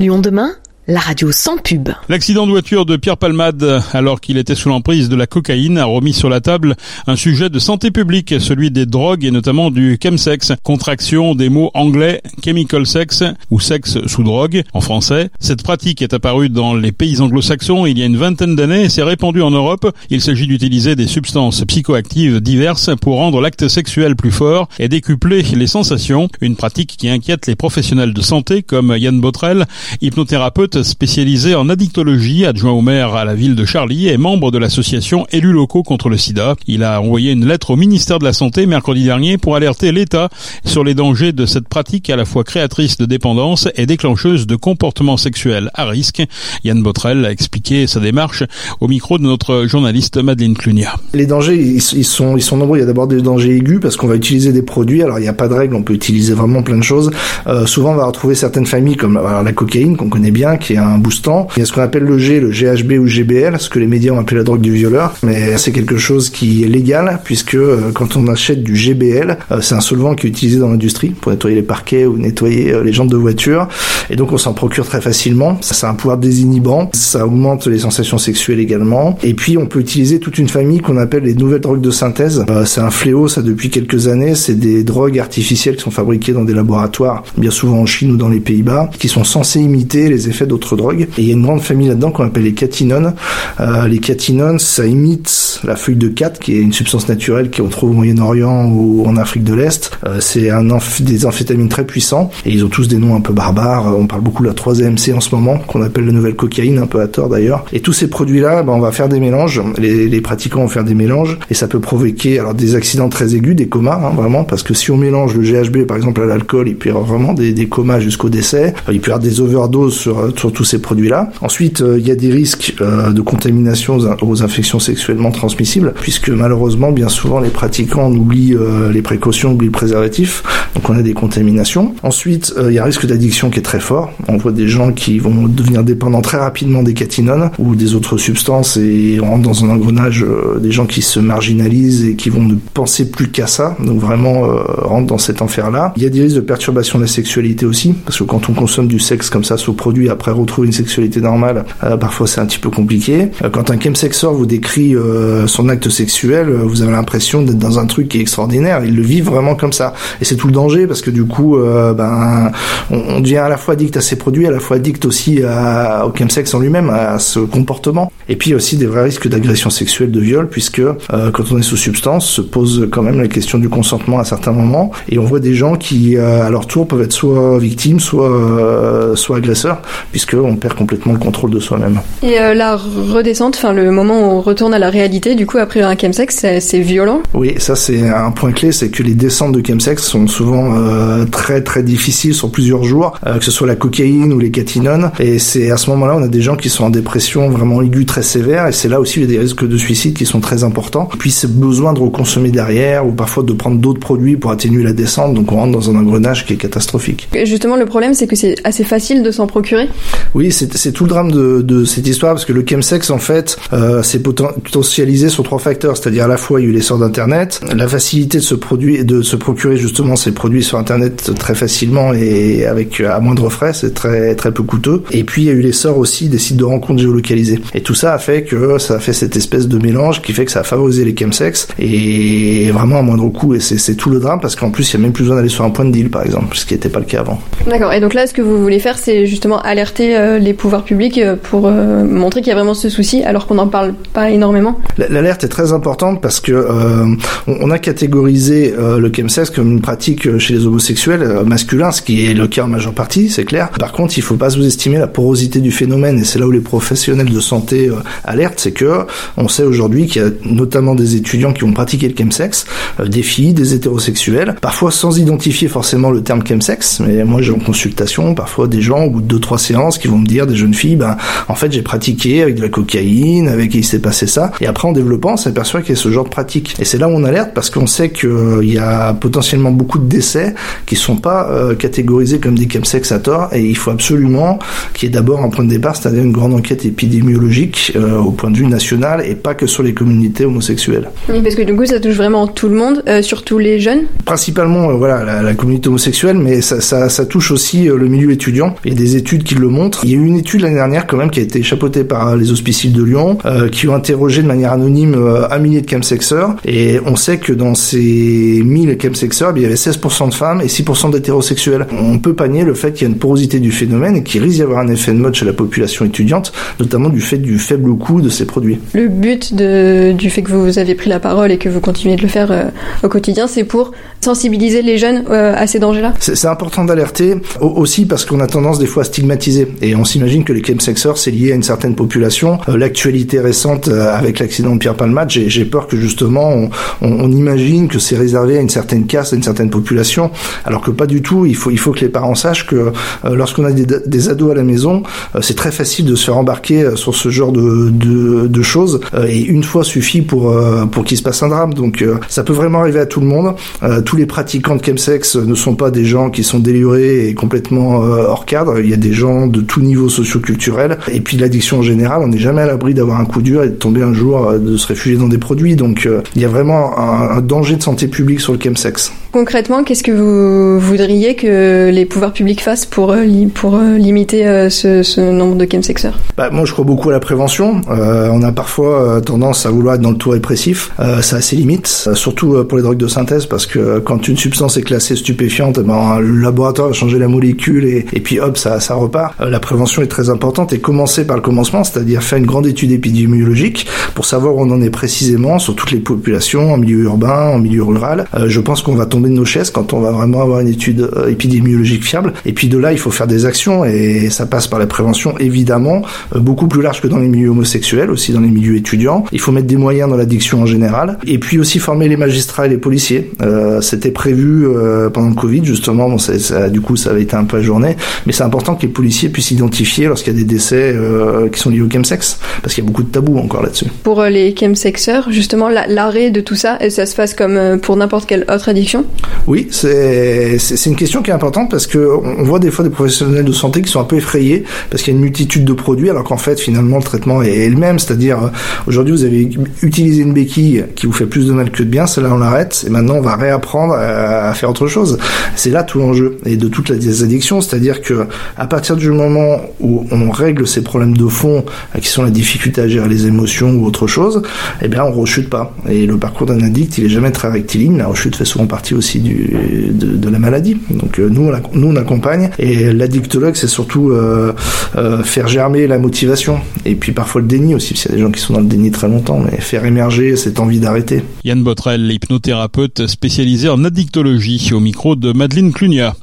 Lyon demain? La radio sans pub. L'accident de voiture de Pierre Palmade, alors qu'il était sous l'emprise de la cocaïne, a remis sur la table un sujet de santé publique, celui des drogues et notamment du chemsex, contraction des mots anglais chemical sex ou sexe sous drogue en français. Cette pratique est apparue dans les pays anglo-saxons il y a une vingtaine d'années et s'est répandue en Europe. Il s'agit d'utiliser des substances psychoactives diverses pour rendre l'acte sexuel plus fort et décupler les sensations, une pratique qui inquiète les professionnels de santé comme Yann Botrel, hypnothérapeute spécialisé en addictologie, adjoint au maire à la ville de Charlie et membre de l'association Élus locaux contre le sida. Il a envoyé une lettre au ministère de la Santé mercredi dernier pour alerter l'État sur les dangers de cette pratique à la fois créatrice de dépendance et déclencheuse de comportements sexuels à risque. Yann Botrel a expliqué sa démarche au micro de notre journaliste Madeleine Clunia. Les dangers, ils sont, ils sont nombreux. Il y a d'abord des dangers aigus parce qu'on va utiliser des produits. Alors il n'y a pas de règle, on peut utiliser vraiment plein de choses. Euh, souvent on va retrouver certaines familles comme alors, la cocaïne qu'on connaît bien, qui est un boostant. Il y a ce qu'on appelle le G, le GHB ou GBL, ce que les médias ont appelé la drogue du violeur, mais c'est quelque chose qui est légal puisque euh, quand on achète du GBL, euh, c'est un solvant qui est utilisé dans l'industrie pour nettoyer les parquets ou nettoyer euh, les jantes de voiture, et donc on s'en procure très facilement. Ça a un pouvoir désinhibant, ça augmente les sensations sexuelles également, et puis on peut utiliser toute une famille qu'on appelle les nouvelles drogues de synthèse. C'est un fléau ça depuis quelques années, c'est des drogues artificielles qui sont fabriquées dans des laboratoires, bien souvent en Chine ou dans les Pays-Bas, qui sont censées imiter les effets d'autres drogues. Et il y a une grande famille là-dedans qu'on appelle les catinones. Euh, les catinones, ça imite la feuille de cat, qui est une substance naturelle qu'on trouve au Moyen-Orient ou en Afrique de l'Est. Euh, c'est un des amphétamines très puissants et ils ont tous des noms un peu barbares. On parle beaucoup de la 3-MC en ce moment, qu'on appelle la nouvelle cocaïne, un peu à tort d'ailleurs. Et tous ces produits-là, ben, on va faire des mélanges. Les, les, pratiquants vont faire des mélanges et ça peut provoquer alors des accidents très aigus, des comas, hein, vraiment, parce que si on mélange le GHB par exemple à l'alcool, il peut y avoir vraiment des, des comas jusqu'au décès. Il peut y avoir des overdoses sur, sur tous ces produits là Ensuite, euh, il y a des risques euh, de contamination aux, infections sexuellement transmissibles, puisque malheureusement, bien souvent, les pratiquants oublient euh, les précautions, oublient le préservatif, donc on a des contaminations. Ensuite, il y a un risque d'addiction qui est très fort. On voit des gens qui vont devenir dépendants très rapidement des catinones ou des autres substances et on rentre dans un engrenage des gens qui se marginalisent et qui vont ne penser plus qu'à ça, donc vraiment rentrent dans cet enfer-là. Il y a des risques de perturbation de la sexualité aussi, parce que quand on consomme du sexe comme ça sous produit, après retrouver une sexualité normale, euh, parfois c'est un petit peu compliqué. Euh, quand un chemsexor vous décrit euh, son acte sexuel, vous avez l'impression d'être dans un truc qui est extraordinaire. Il le vit vraiment comme ça. Et c'est tout le danger parce que du coup, ben, on, devient à la fois addict à ces produits, à la fois addict aussi à, au chemsex en lui-même, à ce comportement. Et puis aussi des vrais risques d'agression sexuelle, de viol, puisque quand on est sous substance, se pose quand même la question du consentement à certains moments. Et on voit des gens qui, à leur tour, peuvent être soit victimes, soit, soit agresseurs, puisque on perd complètement le contrôle de soi-même. Et euh, la redescente, enfin le moment où on retourne à la réalité, du coup après un chemsex, c'est violent Oui, ça c'est un point clé, c'est que les descentes de chemsex sont souvent euh, très très difficiles sur plusieurs jours, euh, que ce soit la cocaïne ou les catinones. Et c'est à ce moment-là, on a des gens qui sont en dépression vraiment aiguë très sévère, et c'est là aussi il y a des risques de suicide qui sont très importants. Puis c'est besoin de reconsommer derrière, ou parfois de prendre d'autres produits pour atténuer la descente, donc on rentre dans un engrenage qui est catastrophique. Et justement, le problème c'est que c'est assez facile de s'en procurer Oui, c'est tout le drame de, de, cette histoire parce que le chemsex en fait euh, c'est potentialisé sur trois facteurs, c'est-à-dire à la fois il y a eu l'essor d'internet, la facilité de se produire, de se procurer justement ces produits sur internet très facilement et avec à moindre frais, c'est très très peu coûteux. Et puis il y a eu l'essor aussi des sites de rencontres géolocalisés. Et tout ça a fait que ça a fait cette espèce de mélange qui fait que ça a favorisé les chemsex et vraiment à moindre coût. Et c'est tout le drame parce qu'en plus il y a même plus besoin d'aller sur un point de deal par exemple, ce qui n'était pas le cas avant. D'accord. Et donc là, ce que vous voulez faire, c'est justement alerter euh, les pouvoirs publics euh, pour euh, montrer qu'il y a vraiment ce souci alors qu'on n'en parle pas énormément L'alerte est très importante parce que euh, on a catégorisé euh, le chemsex comme une pratique chez les homosexuels masculins, ce qui est le cas en majeure partie, c'est clair. Par contre, il faut pas sous-estimer la porosité du phénomène et c'est là où les professionnels de santé alertent, c'est que on sait aujourd'hui qu'il y a notamment des étudiants qui ont pratiqué le chemsex, des filles, des hétérosexuels, parfois sans identifier forcément le terme chemsex, mais moi j'ai en consultation parfois des gens au bout de deux trois séances qui vont me dire des jeunes filles, ben en fait j'ai pratiqué avec de la cocaïne, avec il s'est passé ça. Et après en développant, on s'aperçoit qu'il y a ce genre de pratique. Et c'est là où on alerte parce qu'on sait qu'il y a potentiellement beaucoup de décès qui sont pas catégorisés comme des chemsex à tort et il faut absolument qu'il y ait d'abord un point de départ, c'est-à-dire une grande enquête épidémiologique au point de vue national et pas que sur les communautés homosexuelles. Oui, parce que du coup, ça touche vraiment tout le monde, surtout les jeunes. Principalement, voilà, la, communauté homosexuelle, mais ça, ça, ça touche aussi le milieu étudiant. Il y a des études qui le montrent. Il y a eu une étude l'année dernière quand même qui a été chapeautée par les hospiciers de Lyon, euh, qui ont interrogé de manière anonyme euh, un millier de chemsexeurs. Et on sait que dans ces 1000 chemsexeurs, il y avait 16% de femmes et 6% d'hétérosexuels. On peut panier le fait qu'il y a une porosité du phénomène et qu'il risque d'y avoir un effet de mode chez la population étudiante, notamment du fait du faible coût de ces produits. Le but de, du fait que vous avez pris la parole et que vous continuez de le faire euh, au quotidien, c'est pour sensibiliser les jeunes à ces dangers-là C'est important d'alerter aussi parce qu'on a tendance des fois à stigmatiser. Et on s'imagine que les chemsexeurs, c'est lié à une certaine population. Euh, l'actualité récente euh, avec l'accident de Pierre Palmade, j'ai peur que justement on, on, imagine que c'est réservé à une certaine caste, à une certaine population, alors que pas du tout. Il faut, il faut que les parents sachent que euh, lorsqu'on a des, des, ados à la maison, c'est très facile de se faire embarquer sur ce genre de, de, de choses. et une fois suffit pour, pour qu'il se passe un drame. Donc ça peut vraiment arriver à tout le monde. tous les pratiquants de chemsex ne sont pas des gens qui sont délurés et complètement hors cadre. Il y a des gens de tout niveau socio-culturel. Et puis l'addiction en général, on n'est jamais à l'abri d'avoir un coup dur et de tomber un jour, euh, de se réfugier dans des produits. Donc euh, il y a vraiment un, danger de santé publique sur le chemsex. Concrètement, qu'est-ce que vous voudriez que les pouvoirs publics fassent pour, euh, pour limiter ce, ce, nombre de chemsexeurs? Bah, Moi, je crois beaucoup à la prévention. on a parfois tendance à vouloir être dans le tout répressif. ça a ses limites, surtout pour les drogues de synthèse, parce que quand une substance est classée stupéfiante, eh ben, le laboratoire va changer la molécule et, et puis hop, ça, ça repart. la prévention est très importante et commencer par le commencement, c'est-à-dire faire une grande étude épidémiologique pour savoir où on en est précisément sur toutes les populations, en milieu urbain, en milieu rural. Euh, je pense qu'on va tomber de nos chaises quand on va vraiment avoir une étude euh, épidémiologique fiable. Et puis de là, il faut faire des actions et ça passe par la prévention, évidemment, euh, beaucoup plus large que dans les milieux homosexuels, aussi dans les milieux étudiants. Il faut mettre des moyens dans l'addiction en général et puis aussi former les magistrats et les policiers. C'était prévu pendant le Covid, justement. Bon, ça, du coup, ça avait été un peu ajourné, mais c'est important que les policiers puissent identifier lorsqu'il y a des décès qui sont liés au chemsex, parce qu'il y a beaucoup de tabous encore là-dessus. Les chemsexeurs, justement, l'arrêt de tout ça, ça se passe comme euh, pour n'importe quelle autre addiction. Oui, c'est une question qui est importante parce que on voit des fois des professionnels de santé qui sont un peu effrayés parce qu'il y a une multitude de produits, alors qu'en fait, finalement, le traitement est, le même, c'est-à-dire aujourd'hui, vous avez utilisé une béquille qui vous fait plus de mal que de bien, celle-là on l'arrête, et maintenant on va réapprendre à, faire autre chose. C'est là tout l'enjeu et de toutes les addictions, c'est-à-dire que à partir du moment où on règle ces problèmes de fond, euh, qui sont la difficulté à gérer les émotions ou autre chose, eh bien on rechute pas. Et le parcours d'un addict, il est jamais très rectiligne. La rechute fait souvent partie aussi de, la maladie. Donc euh, nous, on, nous on accompagne. Et l'addictologue, c'est surtout euh, faire germer la motivation. Et puis parfois le déni aussi, parce y a des gens qui sont dans le déni très longtemps, mais faire émerger cette envie d'arrêter. Yann Botrel, hypnothérapeute spécialisé en addictologie, au micro de Madeleine Clunia.